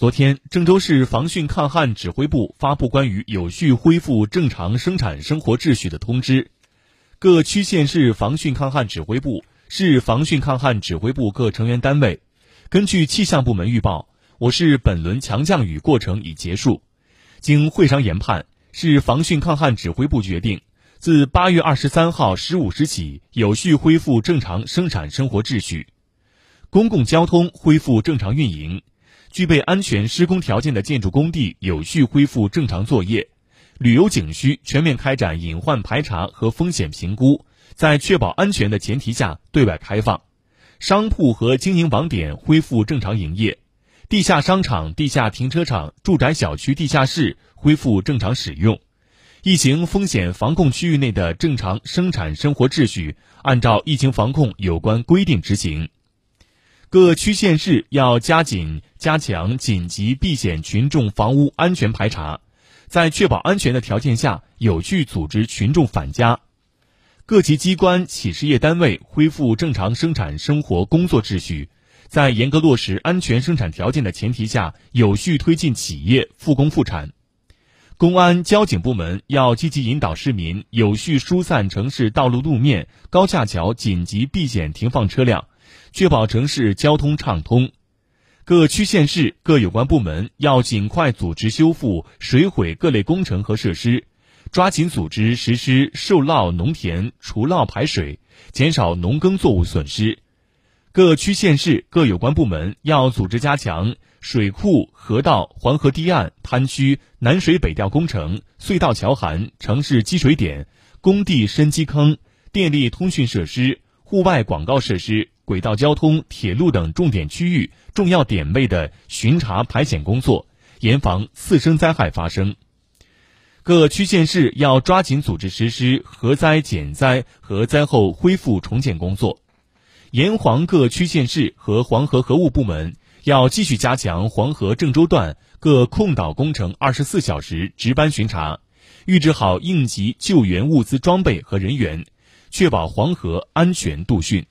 昨天，郑州市防汛抗旱指挥部发布关于有序恢复正常生产生活秩序的通知。各区县市防汛抗旱指挥部、市防汛抗旱指挥部各成员单位，根据气象部门预报，我市本轮强降雨过程已结束。经会商研判，市防汛抗旱指挥部决定，自八月二十三号十五时起，有序恢复正常生产生活秩序，公共交通恢复正常运营。具备安全施工条件的建筑工地有序恢复正常作业，旅游景区全面开展隐患排查和风险评估，在确保安全的前提下对外开放，商铺和经营网点恢复正常营业，地下商场、地下停车场、住宅小区地下室恢复正常使用，疫情风险防控区域内的正常生产生活秩序按照疫情防控有关规定执行。各区县市要加紧加强紧急避险群众房屋安全排查，在确保安全的条件下，有序组织群众返家。各级机关企事业单位恢复正常生产生活工作秩序，在严格落实安全生产条件的前提下，有序推进企业复工复产。公安交警部门要积极引导市民有序疏散城市道路路面、高架桥紧急避险停放车辆。确保城市交通畅通，各区县市各有关部门要尽快组织修复水毁各类工程和设施，抓紧组织实施受涝农田除涝排水，减少农耕作物损失。各区县市各有关部门要组织加强水库、河道、黄河堤岸、滩区、南水北调工程、隧道桥涵、城市积水点、工地深基坑、电力通讯设施、户外广告设施。轨道交通、铁路等重点区域、重要点位的巡查排险工作，严防次生灾害发生。各区县市要抓紧组织实施核灾减灾和灾后恢复重建工作。沿黄各区县市和黄河河务部门要继续加强黄河郑州段各控导工程二十四小时值班巡查，预置好应急救援物资装备和人员，确保黄河安全渡汛。